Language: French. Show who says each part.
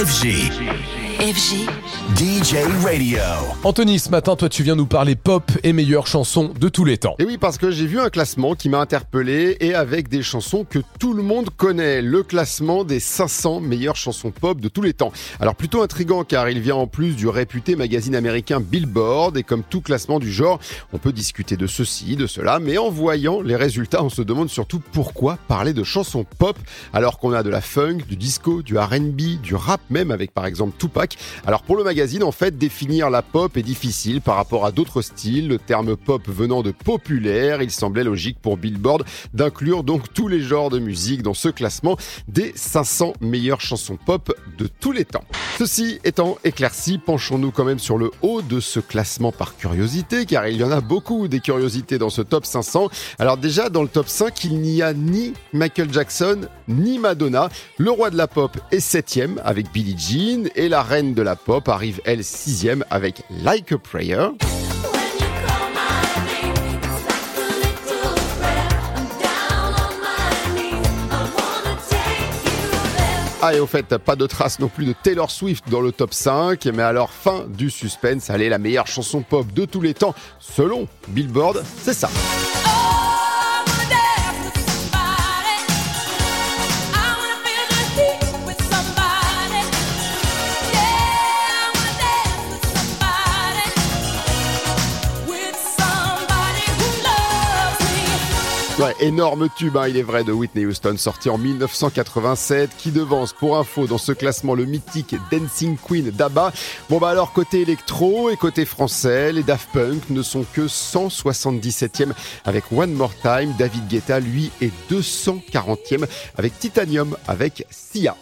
Speaker 1: FG.
Speaker 2: FG.
Speaker 1: DJ Radio.
Speaker 3: Anthony, ce matin, toi, tu viens nous parler pop et meilleures chansons de tous les temps.
Speaker 4: Et oui, parce que j'ai vu un classement qui m'a interpellé et avec des chansons que tout le monde connaît. Le classement des 500 meilleures chansons pop de tous les temps. Alors plutôt intrigant car il vient en plus du réputé magazine américain Billboard et comme tout classement du genre, on peut discuter de ceci, de cela, mais en voyant les résultats, on se demande surtout pourquoi parler de chansons pop alors qu'on a de la funk, du disco, du R&B, du rap même avec par exemple Tupac. Alors pour le magazine, en fait, définir la pop est difficile par rapport à d'autres styles. Le terme pop venant de populaire, il semblait logique pour Billboard d'inclure donc tous les genres de musique dans ce classement des 500 meilleures chansons pop de tous les temps. Ceci étant éclairci, penchons-nous quand même sur le haut de ce classement par curiosité, car il y en a beaucoup des curiosités dans ce top 500. Alors déjà, dans le top 5, il n'y a ni Michael Jackson, ni Madonna. Le roi de la pop est septième avec Billie Jean, et la reine de la pop arrive elle sixième avec Like a Prayer. Ah et au fait, pas de trace non plus de Taylor Swift dans le top 5, mais alors fin du suspense, allez, la meilleure chanson pop de tous les temps, selon Billboard, c'est ça. Ouais, énorme tube, hein, il est vrai, de Whitney Houston, sorti en 1987, qui devance pour info dans ce classement le mythique Dancing Queen d'ABBA. Bon bah alors côté électro et côté français, les Daft Punk ne sont que 177e avec One More Time. David Guetta, lui, est 240e avec Titanium avec Sia.